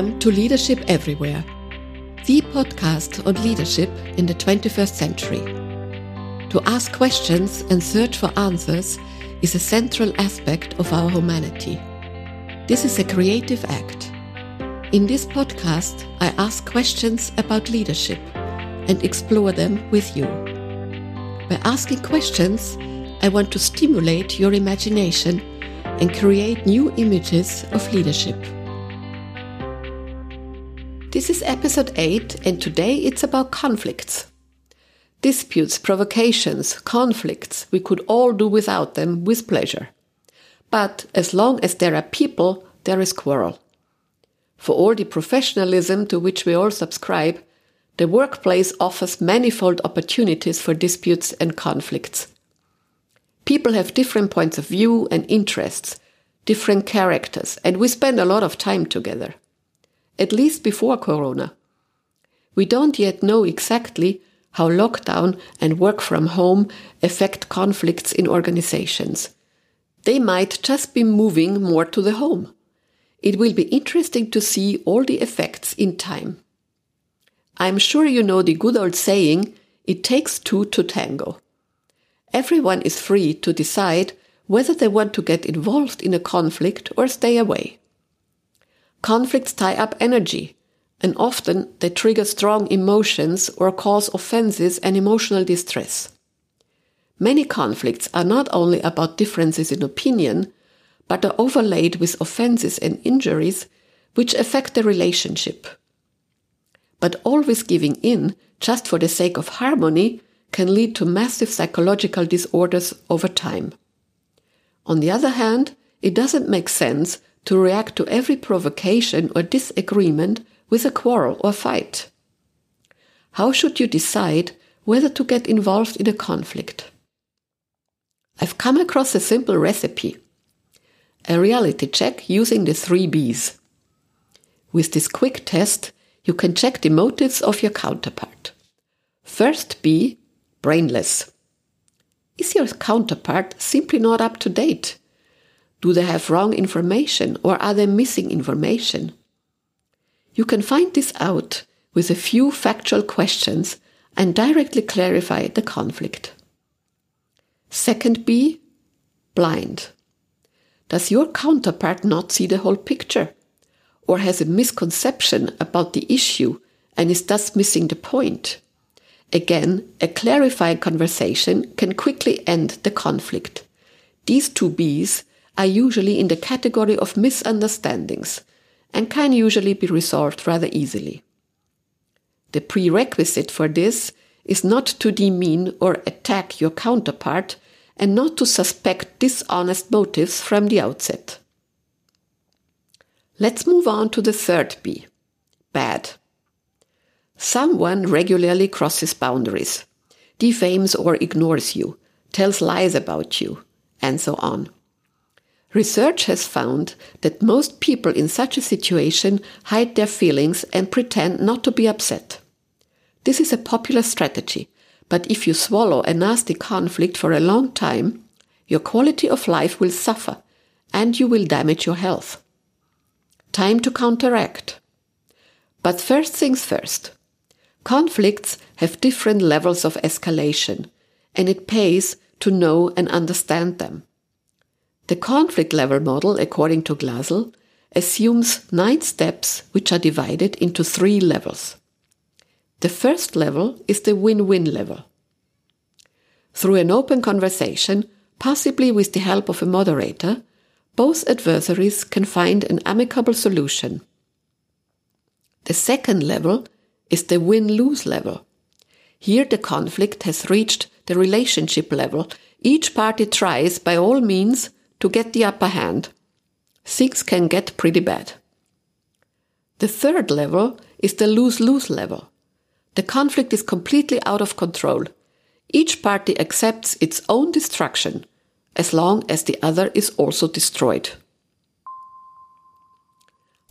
Welcome to Leadership Everywhere, the podcast on leadership in the 21st century. To ask questions and search for answers is a central aspect of our humanity. This is a creative act. In this podcast, I ask questions about leadership and explore them with you. By asking questions, I want to stimulate your imagination and create new images of leadership. This is episode 8, and today it's about conflicts. Disputes, provocations, conflicts, we could all do without them with pleasure. But as long as there are people, there is quarrel. For all the professionalism to which we all subscribe, the workplace offers manifold opportunities for disputes and conflicts. People have different points of view and interests, different characters, and we spend a lot of time together at least before Corona. We don't yet know exactly how lockdown and work from home affect conflicts in organizations. They might just be moving more to the home. It will be interesting to see all the effects in time. I'm sure you know the good old saying, it takes two to tango. Everyone is free to decide whether they want to get involved in a conflict or stay away. Conflicts tie up energy, and often they trigger strong emotions or cause offenses and emotional distress. Many conflicts are not only about differences in opinion, but are overlaid with offenses and injuries which affect the relationship. But always giving in just for the sake of harmony can lead to massive psychological disorders over time. On the other hand, it doesn't make sense to react to every provocation or disagreement with a quarrel or fight? How should you decide whether to get involved in a conflict? I've come across a simple recipe a reality check using the three B's. With this quick test, you can check the motives of your counterpart. First B, brainless. Is your counterpart simply not up to date? Do they have wrong information or are they missing information? You can find this out with a few factual questions and directly clarify the conflict. Second B, blind. Does your counterpart not see the whole picture or has a misconception about the issue and is thus missing the point? Again, a clarifying conversation can quickly end the conflict. These two B's are usually in the category of misunderstandings and can usually be resolved rather easily. The prerequisite for this is not to demean or attack your counterpart and not to suspect dishonest motives from the outset. Let's move on to the third B bad. Someone regularly crosses boundaries, defames or ignores you, tells lies about you, and so on. Research has found that most people in such a situation hide their feelings and pretend not to be upset. This is a popular strategy, but if you swallow a nasty conflict for a long time, your quality of life will suffer and you will damage your health. Time to counteract. But first things first. Conflicts have different levels of escalation, and it pays to know and understand them. The conflict level model, according to Glasl, assumes nine steps which are divided into three levels. The first level is the win win level. Through an open conversation, possibly with the help of a moderator, both adversaries can find an amicable solution. The second level is the win lose level. Here the conflict has reached the relationship level. Each party tries, by all means, to get the upper hand. Things can get pretty bad. The third level is the lose lose level. The conflict is completely out of control. Each party accepts its own destruction as long as the other is also destroyed.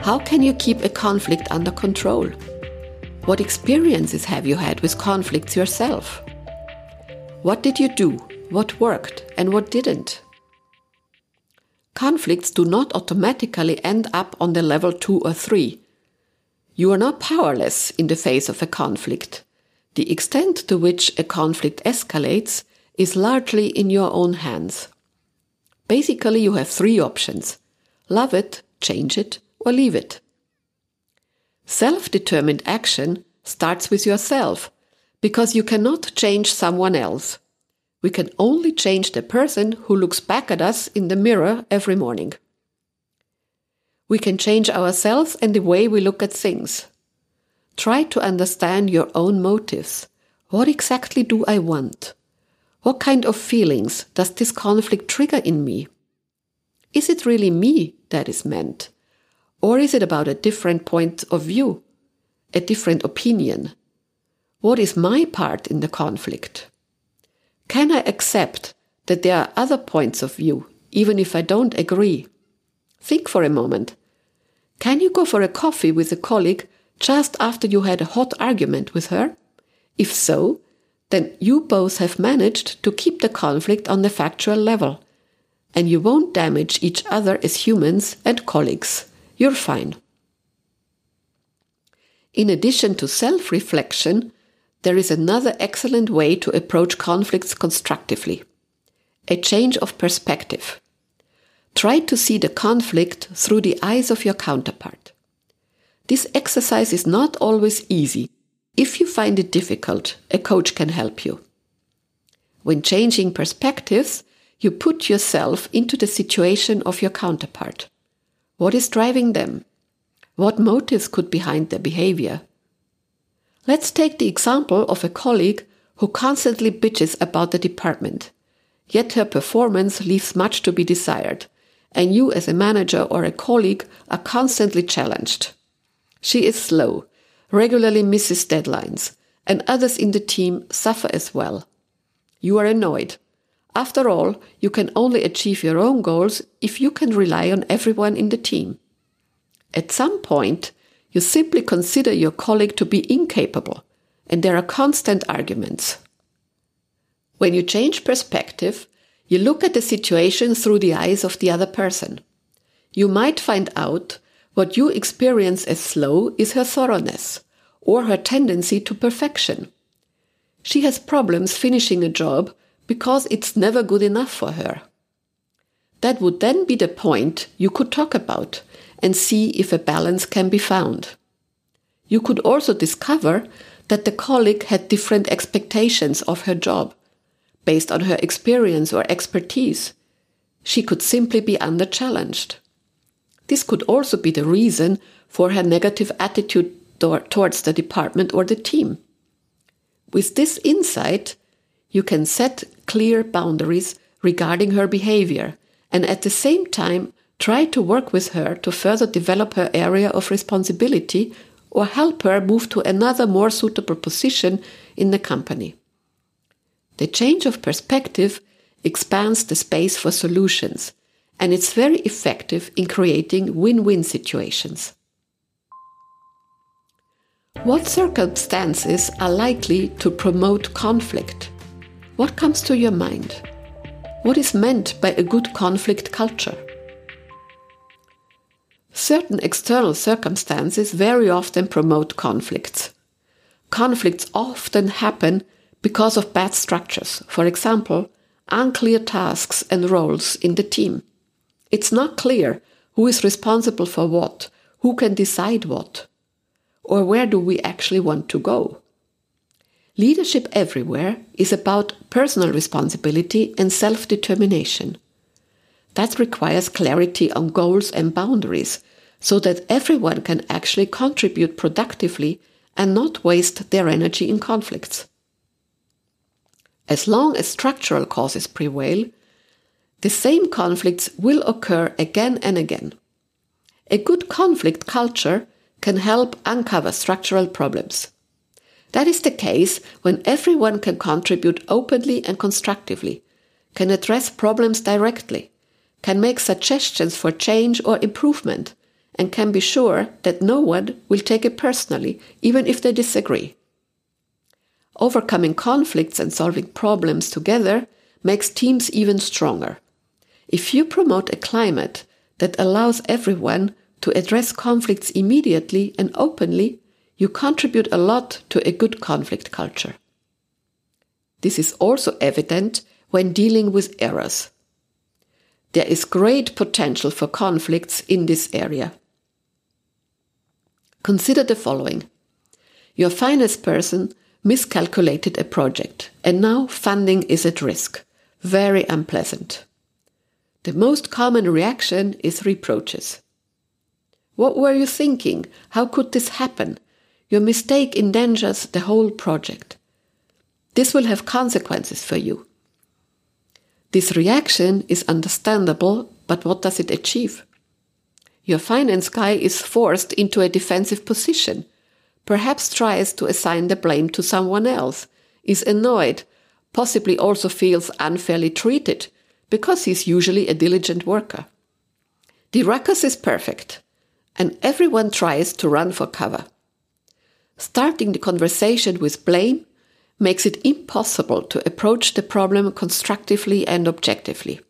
How can you keep a conflict under control? What experiences have you had with conflicts yourself? What did you do? What worked and what didn't? Conflicts do not automatically end up on the level 2 or 3. You are not powerless in the face of a conflict. The extent to which a conflict escalates is largely in your own hands. Basically, you have three options love it, change it, or leave it. Self determined action starts with yourself because you cannot change someone else. We can only change the person who looks back at us in the mirror every morning. We can change ourselves and the way we look at things. Try to understand your own motives. What exactly do I want? What kind of feelings does this conflict trigger in me? Is it really me that is meant? Or is it about a different point of view, a different opinion? What is my part in the conflict? Can I accept that there are other points of view, even if I don't agree? Think for a moment. Can you go for a coffee with a colleague just after you had a hot argument with her? If so, then you both have managed to keep the conflict on the factual level, and you won't damage each other as humans and colleagues. You're fine. In addition to self reflection, there is another excellent way to approach conflicts constructively a change of perspective. Try to see the conflict through the eyes of your counterpart. This exercise is not always easy. If you find it difficult, a coach can help you. When changing perspectives, you put yourself into the situation of your counterpart. What is driving them? What motives could be behind their behavior? Let's take the example of a colleague who constantly bitches about the department, yet her performance leaves much to be desired, and you as a manager or a colleague are constantly challenged. She is slow, regularly misses deadlines, and others in the team suffer as well. You are annoyed. After all, you can only achieve your own goals if you can rely on everyone in the team. At some point, you simply consider your colleague to be incapable, and there are constant arguments. When you change perspective, you look at the situation through the eyes of the other person. You might find out what you experience as slow is her thoroughness or her tendency to perfection. She has problems finishing a job because it's never good enough for her. That would then be the point you could talk about and see if a balance can be found. You could also discover that the colleague had different expectations of her job based on her experience or expertise. She could simply be under challenged. This could also be the reason for her negative attitude towards the department or the team. With this insight, you can set clear boundaries regarding her behavior and at the same time try to work with her to further develop her area of responsibility or help her move to another more suitable position in the company. The change of perspective expands the space for solutions, and it's very effective in creating win win situations. What circumstances are likely to promote conflict? What comes to your mind? What is meant by a good conflict culture? Certain external circumstances very often promote conflicts. Conflicts often happen because of bad structures, for example, unclear tasks and roles in the team. It's not clear who is responsible for what, who can decide what, or where do we actually want to go. Leadership everywhere is about personal responsibility and self determination. That requires clarity on goals and boundaries so that everyone can actually contribute productively and not waste their energy in conflicts. As long as structural causes prevail, the same conflicts will occur again and again. A good conflict culture can help uncover structural problems. That is the case when everyone can contribute openly and constructively, can address problems directly, can make suggestions for change or improvement, and can be sure that no one will take it personally, even if they disagree. Overcoming conflicts and solving problems together makes teams even stronger. If you promote a climate that allows everyone to address conflicts immediately and openly, you contribute a lot to a good conflict culture. This is also evident when dealing with errors. There is great potential for conflicts in this area. Consider the following. Your finance person miscalculated a project and now funding is at risk. Very unpleasant. The most common reaction is reproaches. What were you thinking? How could this happen? Your mistake endangers the whole project. This will have consequences for you. This reaction is understandable, but what does it achieve? Your finance guy is forced into a defensive position, perhaps tries to assign the blame to someone else, is annoyed, possibly also feels unfairly treated because he's usually a diligent worker. The ruckus is perfect, and everyone tries to run for cover. Starting the conversation with blame makes it impossible to approach the problem constructively and objectively.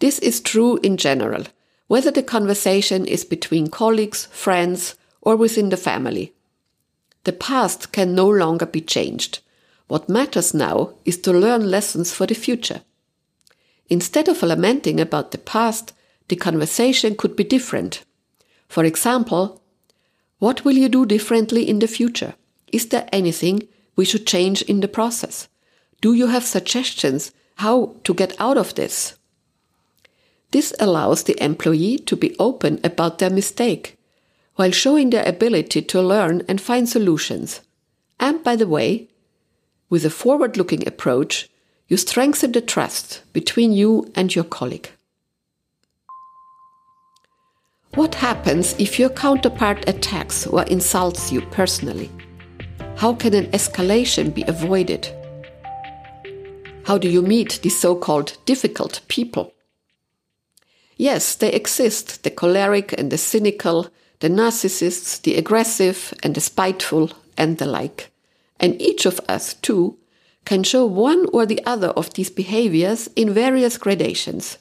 This is true in general, whether the conversation is between colleagues, friends, or within the family. The past can no longer be changed. What matters now is to learn lessons for the future. Instead of lamenting about the past, the conversation could be different. For example, what will you do differently in the future? Is there anything we should change in the process? Do you have suggestions how to get out of this? This allows the employee to be open about their mistake while showing their ability to learn and find solutions. And by the way, with a forward looking approach, you strengthen the trust between you and your colleague. What happens if your counterpart attacks or insults you personally? How can an escalation be avoided? How do you meet these so called difficult people? Yes, they exist the choleric and the cynical, the narcissists, the aggressive and the spiteful, and the like. And each of us, too, can show one or the other of these behaviors in various gradations.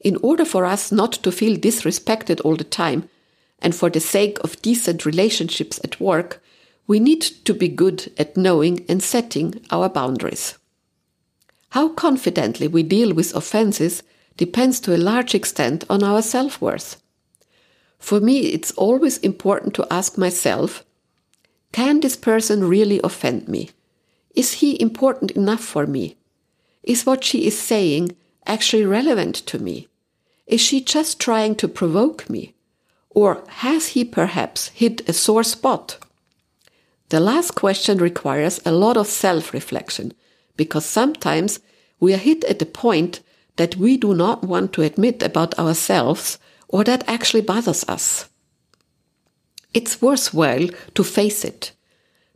In order for us not to feel disrespected all the time, and for the sake of decent relationships at work, we need to be good at knowing and setting our boundaries. How confidently we deal with offenses depends to a large extent on our self worth. For me, it's always important to ask myself can this person really offend me? Is he important enough for me? Is what she is saying actually relevant to me? Is she just trying to provoke me? Or has he perhaps hit a sore spot? The last question requires a lot of self reflection because sometimes we are hit at a point that we do not want to admit about ourselves or that actually bothers us. It's worthwhile to face it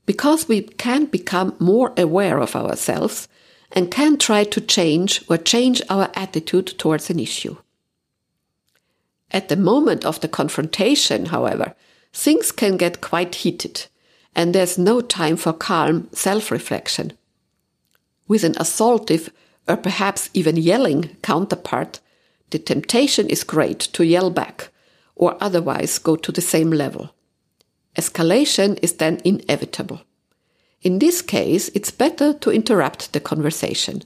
because we can become more aware of ourselves and can try to change or change our attitude towards an issue. At the moment of the confrontation, however, things can get quite heated and there's no time for calm self reflection. With an assaultive or perhaps even yelling counterpart, the temptation is great to yell back or otherwise go to the same level. Escalation is then inevitable. In this case, it's better to interrupt the conversation.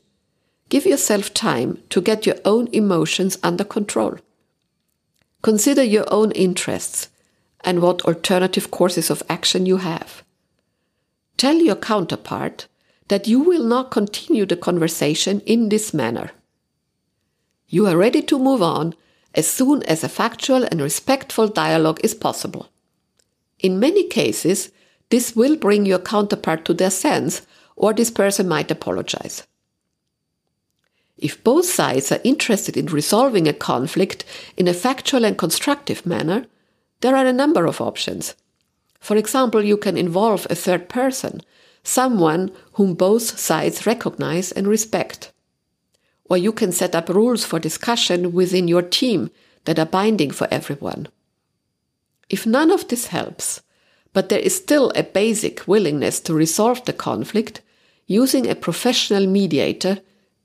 Give yourself time to get your own emotions under control. Consider your own interests and what alternative courses of action you have. Tell your counterpart that you will not continue the conversation in this manner. You are ready to move on as soon as a factual and respectful dialogue is possible. In many cases, this will bring your counterpart to their sense, or this person might apologize. If both sides are interested in resolving a conflict in a factual and constructive manner, there are a number of options. For example, you can involve a third person, someone whom both sides recognize and respect. Or you can set up rules for discussion within your team that are binding for everyone. If none of this helps, but there is still a basic willingness to resolve the conflict, using a professional mediator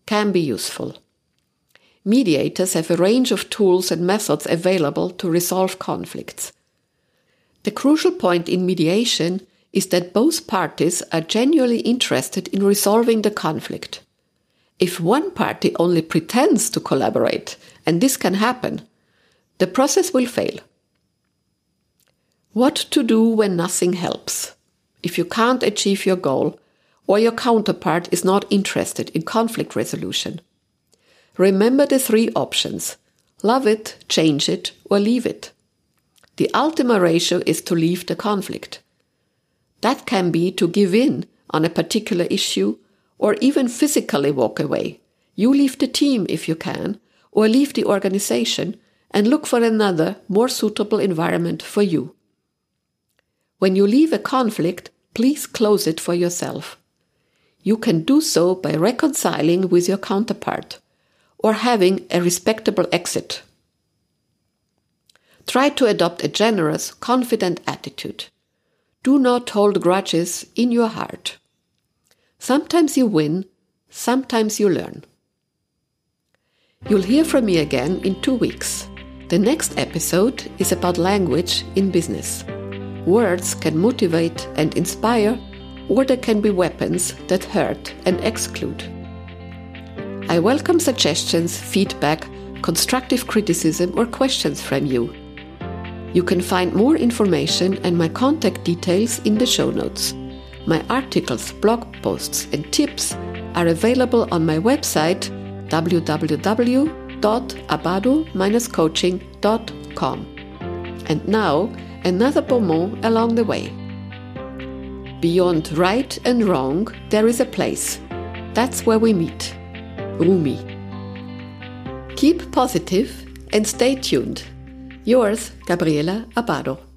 can be useful. mediators have a range of tools and methods available to resolve conflicts. The crucial point in mediation is that both parties are genuinely interested in resolving the conflict. If one party only pretends to collaborate, and this can happen, the process will fail. What to do when nothing helps? If you can't achieve your goal, or your counterpart is not interested in conflict resolution. Remember the three options love it, change it, or leave it. The ultima ratio is to leave the conflict. That can be to give in on a particular issue or even physically walk away. You leave the team if you can, or leave the organization and look for another, more suitable environment for you. When you leave a conflict, please close it for yourself. You can do so by reconciling with your counterpart or having a respectable exit. Try to adopt a generous, confident attitude. Do not hold grudges in your heart. Sometimes you win, sometimes you learn. You'll hear from me again in two weeks. The next episode is about language in business. Words can motivate and inspire, or they can be weapons that hurt and exclude. I welcome suggestions, feedback, constructive criticism, or questions from you. You can find more information and my contact details in the show notes. My articles, blog posts, and tips are available on my website www.abado-coaching.com. And now, another bonbon along the way. Beyond right and wrong, there is a place. That's where we meet. Rumi. Keep positive and stay tuned. Yours, Gabriela Abado.